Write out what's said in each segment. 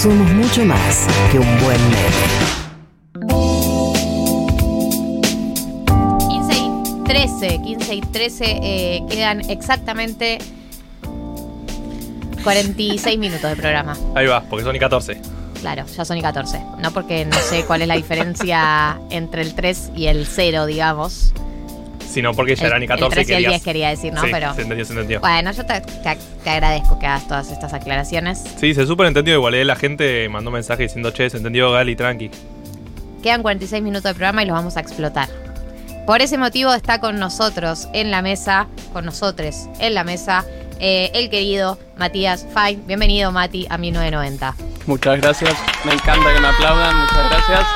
Somos mucho más que un buen meme. 15 y 13, 15 y 13 eh, quedan exactamente 46 minutos de programa. Ahí va, porque son y 14. Claro, ya son y 14. No porque no sé cuál es la diferencia entre el 3 y el 0, digamos. Sino porque ya El- eran y 14 el 3 y el querías- 10 quería decir, ¿no? Sí, Pero se entendió, se entendió. bueno, yo te, te- te agradezco que hagas todas estas aclaraciones. Sí, se súper entendió igual. eh, La gente mandó mensaje diciendo, che, se entendió Gali, tranqui. Quedan 46 minutos de programa y los vamos a explotar. Por ese motivo está con nosotros en la mesa, con nosotros en la mesa, eh, el querido Matías Fine. Bienvenido, Mati, a 1990. Muchas gracias. Me encanta que me aplaudan. Muchas gracias.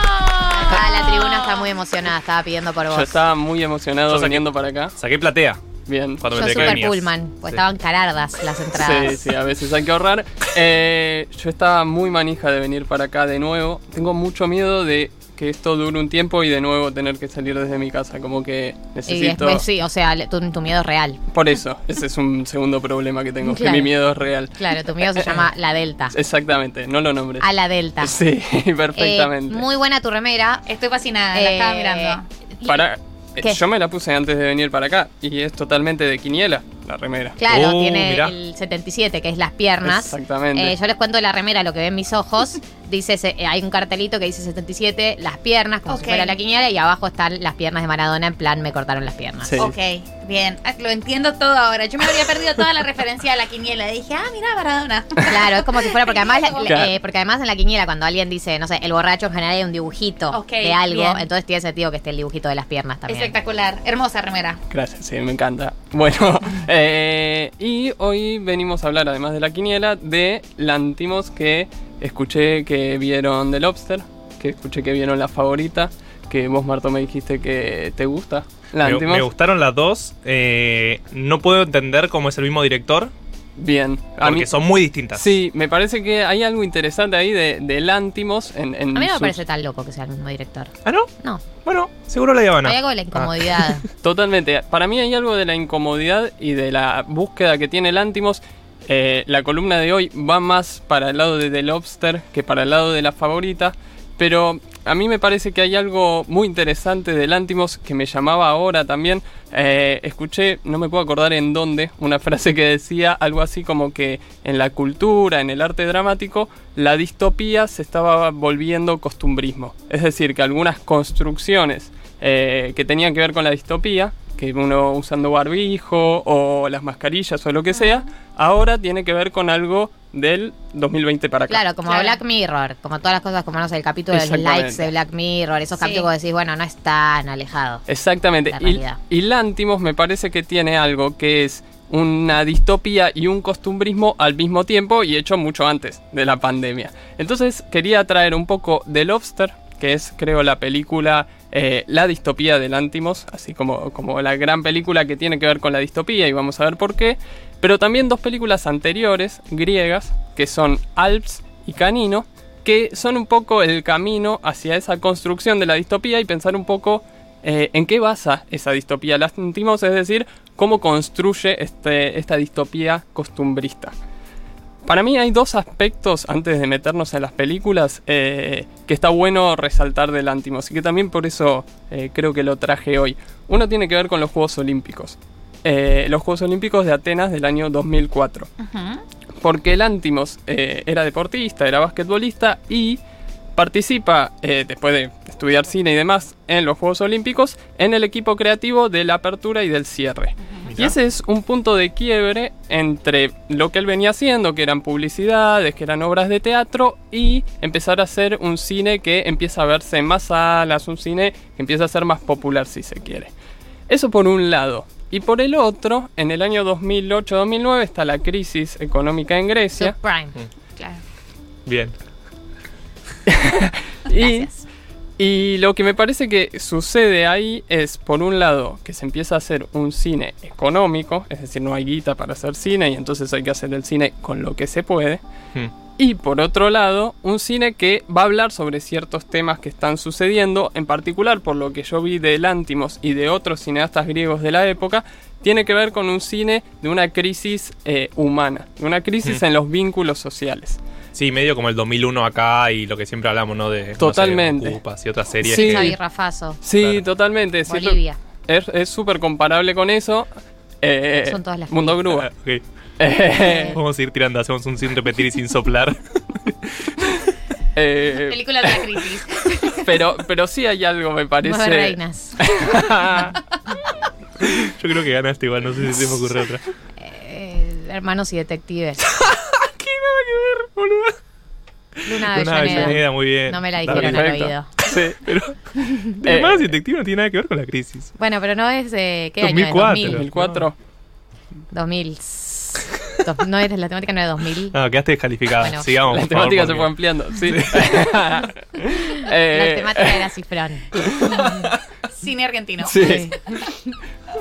Acá la tribuna está muy emocionada, estaba pidiendo por vos. Yo estaba muy emocionado Yo saqué- viniendo para acá. Saqué platea Bien. cuando Yo me super venías. pullman, pues Sí. estaban carardas las entradas. Sí, sí, a veces hay que ahorrar. Eh, yo estaba muy manija de venir para acá de nuevo. Tengo mucho miedo de que esto dure un tiempo y de nuevo tener que salir desde mi casa. Como que Y necesito... después sí, o sea, tu, tu miedo es real. Por eso, ese es un segundo problema que tengo, Claro. que mi miedo es real. Claro, tu miedo se llama la Delta. Exactamente, no lo nombres. A la Delta. Sí, Eh, perfectamente. muy buena tu remera. Estoy fascinada, la estaba mirando. Para, eh, ¿Qué? yo me la puse antes de venir para acá y es totalmente de quiniela la remera. Claro, Uh, tiene mirá. el 77, que es las piernas. Exactamente. Eh, yo les cuento la remera, lo que ven mis ojos. Dice, se- eh, hay un cartelito que dice 77, las piernas, como Ok. si fuera la quiniela, y abajo están las piernas de Maradona, en plan, me cortaron las piernas. Sí. Ok, bien. Ah, Lo entiendo todo ahora. Yo me habría perdido toda la referencia a la quiniela. Dije, ah, mira, Maradona. Claro, es como si fuera, porque además, Claro. eh, porque además en la quiniela, cuando alguien dice, no sé, el borracho en general hay un dibujito de algo, bien. entonces tiene sentido que esté el dibujito de las piernas también. Espectacular. Hermosa remera. Gracias, sí, me encanta. Bueno, eh, y hoy venimos a hablar, además de la quiniela, de Lantimos que escuché que vieron The Lobster, que escuché que vieron La Favorita, que vos, Marto, me dijiste que te gusta. Me, Lantimos. me gustaron las dos. eh, no puedo entender cómo es el mismo director, Bien. A porque mí, son muy distintas. sí, me parece que hay algo interesante ahí de, de en, en A mí no me parece tan loco que sea el mismo director. ¿Ah, no? No, Bueno, seguro la Habana. hay algo de la incomodidad. Totalmente. Para mí hay algo de la incomodidad y de la búsqueda que tiene Lantimos. Eh, la columna de hoy va más para el lado de The Lobster que para el lado de la favorita. Pero a mí me parece que hay algo muy interesante de Lantimos que me llamaba ahora también. Eh, escuché, no me puedo acordar en dónde, una frase que decía algo así como que en la cultura, en el arte dramático, la distopía se estaba volviendo costumbrismo. Es decir, que algunas construcciones eh, que tenían que ver con la distopía, que uno usando barbijo o las mascarillas o lo que sea, ahora tiene que ver con algo del 2020 para acá. Claro, como Claro. Black Mirror, como todas las cosas, como no sé, el capítulo de los likes de Black Mirror, esos Sí. capítulos que decís, bueno, no es tan alejado. Exactamente. Y, y Lantimos me parece que tiene algo que es una distopía y un costumbrismo al mismo tiempo y hecho mucho antes de la pandemia. Entonces quería traer un poco de Lobster, que es creo la película eh, La distopía de Lantimos, así como, como la gran película que tiene que ver con la distopía y vamos a ver por qué. Pero también dos películas anteriores, griegas, que son Alps y Canino, que son un poco el camino hacia esa construcción de la distopía y pensar un poco eh, en qué basa esa distopía. La sentimos, es decir, cómo construye este, esta distopía costumbrista. Para mí hay dos aspectos, antes de meternos en las películas, eh, que está bueno resaltar del Antimos y que también por eso eh, creo que lo traje hoy. Uno tiene que ver con los Juegos Olímpicos. Eh, los Juegos Olímpicos de Atenas del año 2004 porque el Antimos era deportista, era basquetbolista y participa, después de estudiar cine y demás, en los Juegos Olímpicos, en el equipo creativo de la apertura y del cierre. Y ese es un punto de quiebre entre lo que él venía haciendo, que eran publicidades, que eran obras de teatro, y empezar a hacer un cine que empieza a verse en más salas, un cine que empieza a ser más popular si se quiere. Eso por un lado. Y por el otro, en el año 2008-2009 está la crisis económica en Grecia. Subprime. Claro. Bien. Y, Gracias. Y lo que me parece que sucede ahí es, por un lado, que se empieza a hacer un cine económico, es decir, no hay guita para hacer cine y entonces hay que hacer el cine con lo que se puede. Hmm. Y por otro lado, un cine que va a hablar sobre ciertos temas que están sucediendo, en particular por lo que yo vi de Lántimos y de otros cineastas griegos de la época, tiene que ver con un cine de una crisis eh, humana, de una crisis Mm. en los vínculos sociales. Sí, medio como el 2001 acá y lo que siempre hablamos, ¿no? De no sé, Totalmente. Ocupas y otras series. Sí. que- Rafazo, Sí, Claro. totalmente. Bolivia. Es es súper comparable con eso. Eh, Son todas las Mundo Grúa. Ah. Eh, Vamos a ir tirando, hacemos un sin repetir y sin soplar. eh, Película de la crisis. pero, pero sí hay algo, me parece. Nueve reinas. Yo creo que ganaste igual, no sé si se me ocurre otra. Eh, hermanos y detectives. ¿Qué nada que ver, boludo? Luna Una Avellaneda. Avellaneda, muy bien. No me la dijeron al oído. Sí. Pero Eh, y Detective no tiene nada que ver con la crisis. Bueno, pero no es de... ¿Qué 2004. año es? 2000. 2004. 2000. Dos- No es la temática no es 2000. No, quedaste descalificada. Bueno. Sigamos. La por favor, temática se fue ampliando, sí. La Eh, temática era cifrón. Cine argentino. Sí.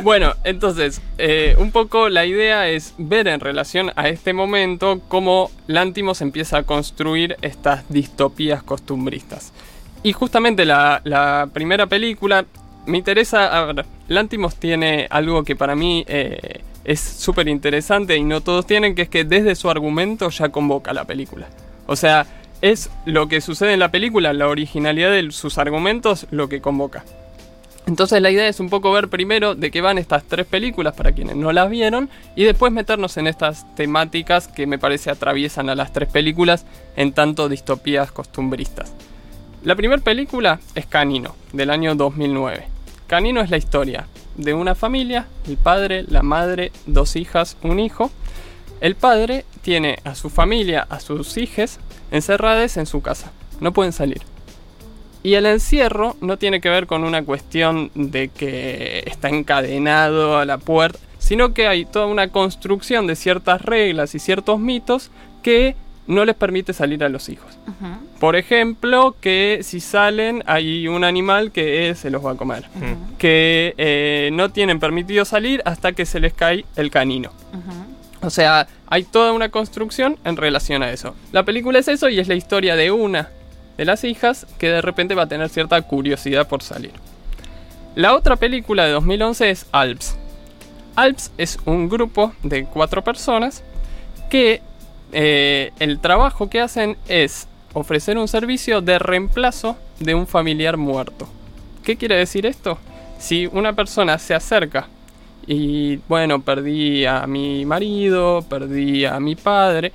Bueno, entonces, eh, un poco la idea es ver en relación a este momento cómo Lantimos empieza a construir estas distopías costumbristas. Y justamente la, primera película me interesa. A ver, Lantimos tiene algo que para mí eh, es súper interesante y no todos tienen, que es que desde su argumento ya convoca la película. O sea, es lo que sucede en la película, la originalidad de sus argumentos, lo que convoca. Entonces la idea es un poco ver primero de qué van estas tres películas para quienes no las vieron y después meternos en estas temáticas que me parece atraviesan a las tres películas en tanto distopías costumbristas. La primera película es Canino, del año 2009. Canino es la historia de una familia, el padre, la madre, dos hijas, un hijo. El padre tiene a su familia, a sus hijas, encerradas en su casa. No pueden salir. Y el encierro no tiene que ver con una cuestión de que está encadenado a la puerta, sino que hay toda una construcción de ciertas reglas y ciertos mitos que no les permite salir a los hijos. Por ejemplo, que si salen hay un animal que eh, se los va a comer. Que eh, no tienen permitido salir hasta que se les cae el canino. O sea, hay toda una construcción en relación a eso. La película es eso y es la historia de una de las hijas que de repente va a tener cierta curiosidad por salir. La otra película de 2011 es Alps. Alps es un grupo de cuatro personas que eh, el trabajo que hacen es ofrecer un servicio de reemplazo de un familiar muerto. ¿Qué quiere decir esto? Si una persona se acerca y bueno, perdí a mi marido, perdí a mi padre,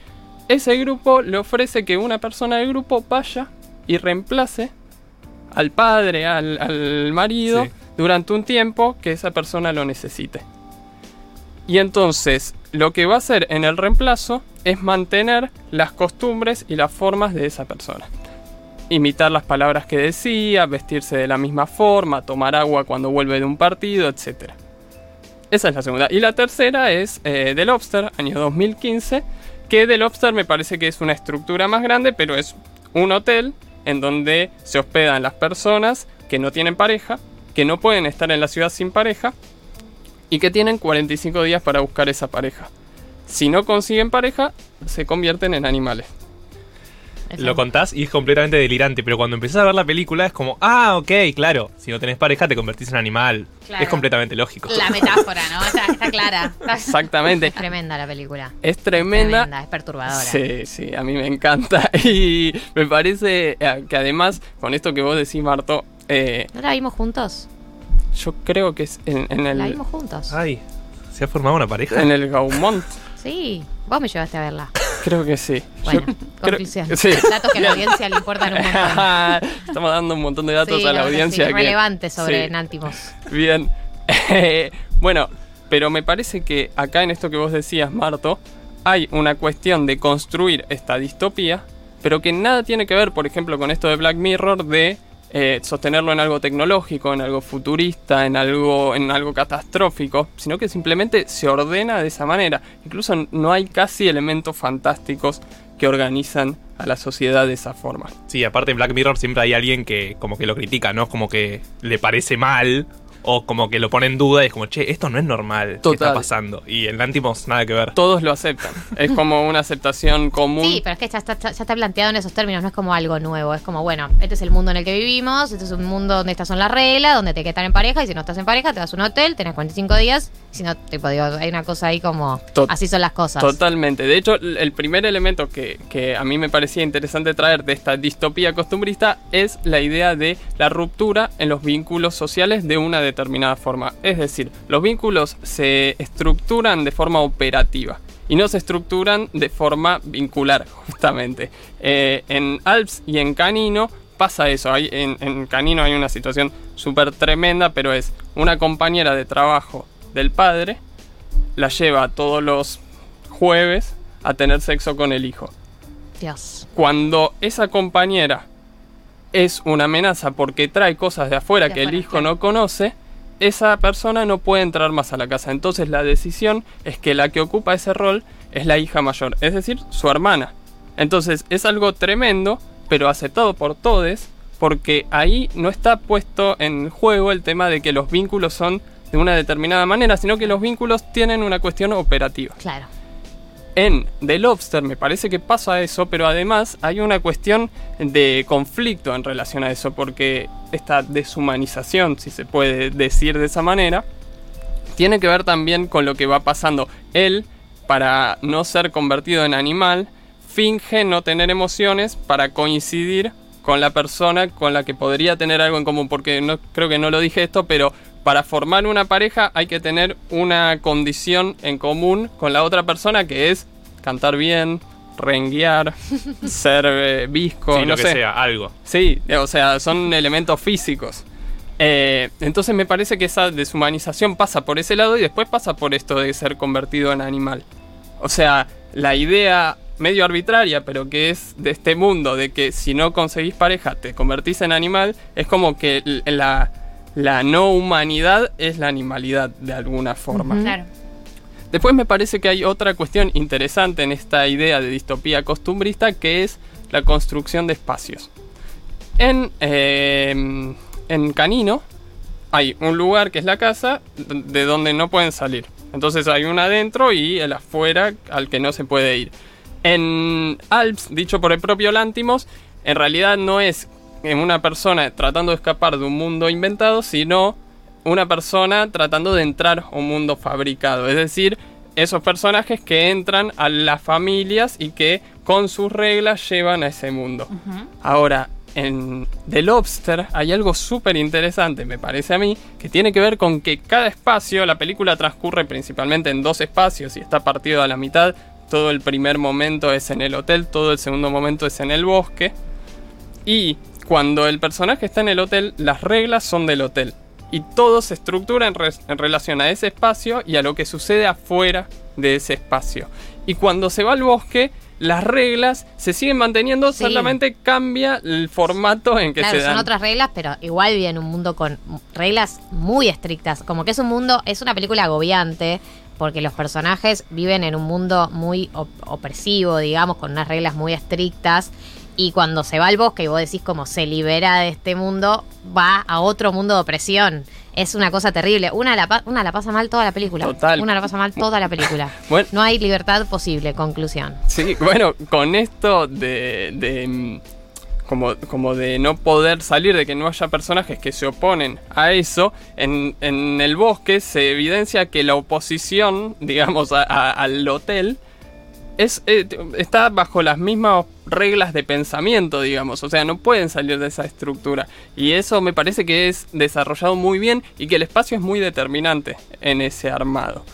ese grupo le ofrece que una persona del grupo vaya y reemplace al padre, al, al marido, Sí. durante un tiempo que esa persona lo necesite. Y entonces, lo que va a hacer en el reemplazo es mantener las costumbres y las formas de esa persona. Imitar las palabras que decía, vestirse de la misma forma, tomar agua cuando vuelve de un partido, etc. Esa es la segunda. Y la tercera es eh, The Lobster, año 2015, que The Lobster me parece que es una estructura más grande, pero es un hotel en donde se hospedan las personas que no tienen pareja, que no pueden estar en la ciudad sin pareja y que tienen 45 días para buscar esa pareja. Si no consiguen pareja, se convierten en animales. Lo contás y es completamente delirante, pero cuando empezás a ver la película es como, ah, ok, claro, si no tenés pareja te convertís en animal. Claro. Es completamente lógico. La metáfora, ¿no? Está, está clara. Exactamente. Es tremenda la película. Es tremenda. Tremenda, es perturbadora. Sí, sí, a mí me encanta. Y me parece eh, que además, con esto que vos decís, Marto, eh, ¿No la vimos juntos? yo creo que es en, en La el, vimos juntos. Ay, ¿se ha formado una pareja? en el Gaumont. Sí, vos me llevaste a verla. Creo que sí. Bueno, Yo conclusión. creo- sí. Datos que a la audiencia le importan un montón. Estamos dando un montón de datos Sí, a la no, sí, audiencia. que- relevantes sobre sí. Nántimos. Bien. Eh, bueno, pero me parece que acá en esto que vos decías, Marto, hay una cuestión de construir esta distopía, pero que nada tiene que ver, por ejemplo, con esto de Black Mirror, de eh, sostenerlo en algo tecnológico, en algo futurista, en algo, en algo catastrófico, sino que simplemente se ordena de esa manera. Incluso no hay casi elementos fantásticos que organizan a la sociedad de esa forma. Sí, aparte en Black Mirror siempre hay alguien que como que lo critica, ¿no? Como que le parece mal o como que lo pone en duda y es como, che, esto no es normal, ¿qué Total. está pasando? Y el Lantimos nada que ver. Todos lo aceptan. es como una aceptación común. Sí, pero es que ya está, ya está planteado en esos términos, no es como algo nuevo. Es como, bueno, este es el mundo en el que vivimos, este es un mundo donde estas son las reglas, donde te hay que estar en pareja, y si no estás en pareja, te vas a un hotel, tenés 45 días. Si no, tipo, digo, hay una cosa ahí como, Tot- así son las cosas. Totalmente. De hecho, el primer elemento que, que a mí me parecía interesante traer de esta distopía costumbrista es la idea de la ruptura en los vínculos sociales de una determinada forma. Es decir, los vínculos se estructuran de forma operativa y no se estructuran de forma vincular, justamente. Eh, en Alps y en Canino pasa eso. Hay, en, en Canino hay una situación súper tremenda, pero es una compañera de trabajo del padre la lleva todos los jueves a tener sexo con el hijo. Dios. Cuando esa compañera es una amenaza porque trae cosas de afuera De que el hijo claro. no conoce, esa persona no puede entrar más a la casa. Entonces la decisión es que la que ocupa ese rol es la hija mayor, es decir, su hermana. Entonces es algo tremendo, pero aceptado por todos, porque ahí no está puesto en juego el tema de que los vínculos son de una determinada manera, sino que los vínculos tienen una cuestión operativa. Claro. En The Lobster me parece que pasa eso, pero además hay una cuestión de conflicto en relación a eso, porque esta deshumanización, si se puede decir de esa manera, tiene que ver también con lo que va pasando. Él, para no ser convertido en animal, finge no tener emociones para coincidir con la persona con la que podría tener algo en común, porque no creo que no lo dije esto, pero para formar una pareja hay que tener una condición en común con la otra persona que es cantar bien, renguear, ser eh, visco, Sí, no lo que sé. sea, algo. Sí, o sea, son elementos físicos. Eh, entonces me parece que esa deshumanización pasa por ese lado y después pasa por esto de ser convertido en animal. O sea, la idea medio arbitraria, pero que es de este mundo, de que si no conseguís pareja te convertís en animal, es como que la, la no humanidad es la animalidad de alguna forma. Claro. Después me parece que hay otra cuestión interesante en esta idea de distopía costumbrista que es la construcción de espacios. En, eh, en Canino hay un lugar que es la casa de donde no pueden salir. Entonces hay un adentro y el afuera al que no se puede ir. En Alps, dicho por el propio Lántimos, en realidad no es eh, una persona tratando de escapar de un mundo inventado, sino una persona tratando de entrar a un mundo fabricado. Es decir, esos personajes que entran a las familias y que con sus reglas llevan a ese mundo. Ahora, en The Lobster hay algo súper interesante, me parece a mí, que tiene que ver con que cada espacio, la película transcurre principalmente en dos espacios y está partido a la mitad. Todo el primer momento es en el hotel, todo el segundo momento es en el bosque. Y cuando el personaje está en el hotel, las reglas son del hotel. Y todo se estructura en, res- en relación a ese espacio y a lo que sucede afuera de ese espacio. Y cuando se va al bosque, las reglas se siguen manteniendo, Sí. solamente cambia el formato en que Claro, se dan. son otras reglas, pero igual vive en un mundo con reglas muy estrictas. Como que es un mundo, es una película agobiante, porque los personajes viven en un mundo muy op- opresivo, digamos, con unas reglas muy estrictas. Y cuando se va al bosque y vos decís como se libera de este mundo, va a otro mundo de opresión. Es una cosa terrible. Una la, una la pasa mal toda la película. Total. Una la pasa mal toda la película. Bueno, No hay libertad posible, conclusión. Sí, bueno, con esto de, de, mm, como, como de no poder salir, de que no haya personajes que se oponen a eso, en, en el bosque se evidencia que la oposición, digamos, a- a- al hotel es, eh, está bajo las mismas reglas de pensamiento, digamos, o sea, no pueden salir de esa estructura. Y eso me parece que es desarrollado muy bien y que el espacio es muy determinante en ese armado.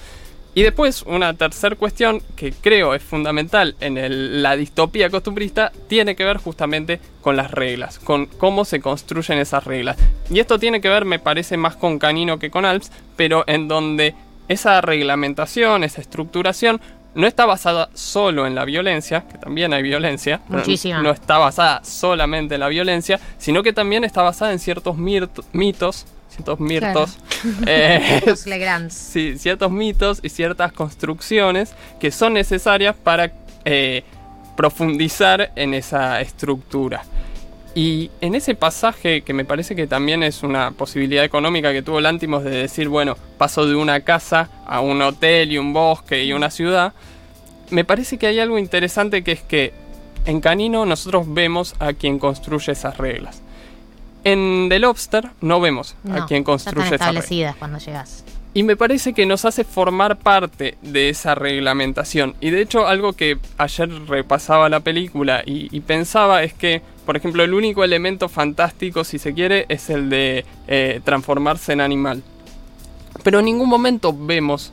Y después, una tercera cuestión que creo es fundamental en la distopía costumbrista tiene que ver justamente con las reglas, con cómo se construyen esas reglas. Y esto tiene que ver, me parece, más con Canino que con Alps, pero en donde esa reglamentación, esa estructuración, no está basada solo en la violencia, que también hay violencia, Muchísima. no está basada solamente en la violencia, sino que también está basada en ciertos mitos, ciertos mirtos, eh, Los Legrands. Sí, ciertos mitos y ciertas construcciones que son necesarias para eh, profundizar en esa estructura. Y en ese pasaje, que me parece que también es una posibilidad económica que tuvo Lántimos de decir, bueno, paso de una casa a un hotel y un bosque y una ciudad, me parece que hay algo interesante que es que en Canino nosotros vemos a quien construye esas reglas. En The Lobster no vemos No, a quien ya construye están esas reglas. establecidas cuando llegas. Y me parece que nos hace formar parte de esa reglamentación. Y de hecho algo que ayer repasaba la película y, y pensaba es que, por ejemplo, el único elemento fantástico, si se quiere, es el de eh, transformarse en animal. Pero en ningún momento vemos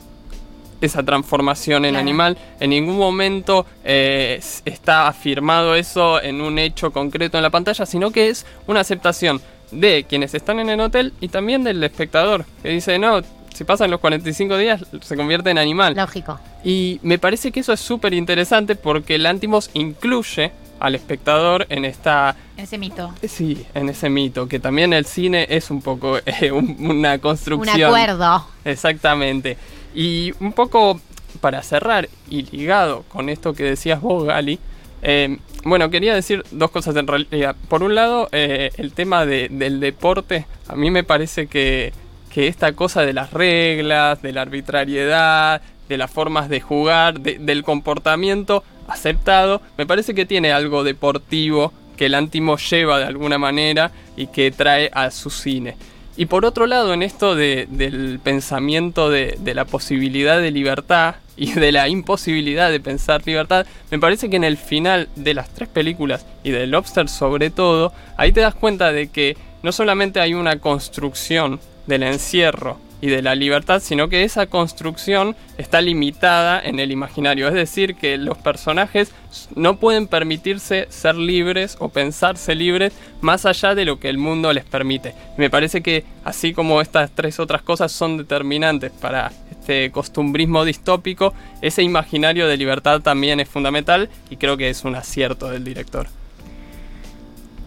esa transformación en Claro. animal. En ningún momento eh, está afirmado eso en un hecho concreto en la pantalla, sino que es una aceptación de quienes están en el hotel y también del espectador, que dice, no, si pasan los 45 días se convierte en animal. Lógico. Y me parece que eso es súper interesante porque Lantimos incluye al espectador en esta Ese mito. Sí, en ese mito, que también el cine es un poco eh, un- una Un construcción. acuerdo. Exactamente. Y un poco para cerrar y ligado con esto que decías vos, Gali, eh, bueno, quería decir dos cosas en realidad. Por un lado, eh, el tema de- del deporte, a mí me parece que, que esta cosa de las reglas, de la arbitrariedad, de las formas de jugar, de- del comportamiento aceptado, me parece que tiene algo deportivo que el Antimo lleva de alguna manera y que trae a su cine. Y por otro lado, en esto de- del pensamiento de, de la posibilidad de libertad y de la imposibilidad de pensar libertad, me parece que en el final de las tres películas y de Lobster sobre todo, ahí te das cuenta de que no solamente hay una construcción del encierro y de la libertad, sino que esa construcción está limitada en el imaginario. Es decir, que los personajes no pueden permitirse ser libres o pensarse libres más allá de lo que el mundo les permite. Me parece que así como estas tres otras cosas son determinantes para este costumbrismo distópico, ese imaginario de libertad también es fundamental y creo que es un acierto del director.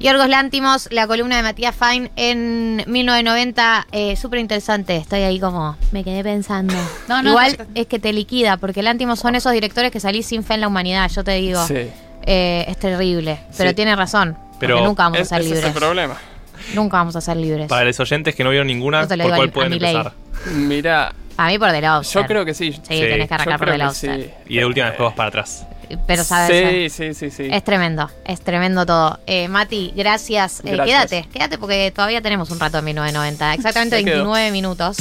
Yorgos Lántimos, la columna de Matías Fine en 1990, eh, súper interesante. Estoy ahí como, me quedé pensando. No, no, Igual es que te liquida, porque Lántimos son esos directores que salís sin fe en la humanidad, yo te digo. Sí. Eh, es terrible, pero Sí. tiene razón. Pero porque nunca vamos Es- a ser ese es libres. el problema. Nunca vamos a ser libres. Para los oyentes que no vieron ninguna, ¿por cuál pueden empezar? Mira, A mí por The Lobster. yo creo que sí. Sí, Sí, tenés que arrancar por The Lobster. sí. Y de última después vas para atrás. Pero sabes. Sí, sí, sí, sí. Es tremendo, es tremendo todo. Eh, Mati, gracias. Eh, Gracias. quédate, quédate porque todavía tenemos un rato en 1990. Exactamente Se quedó. 29 minutos.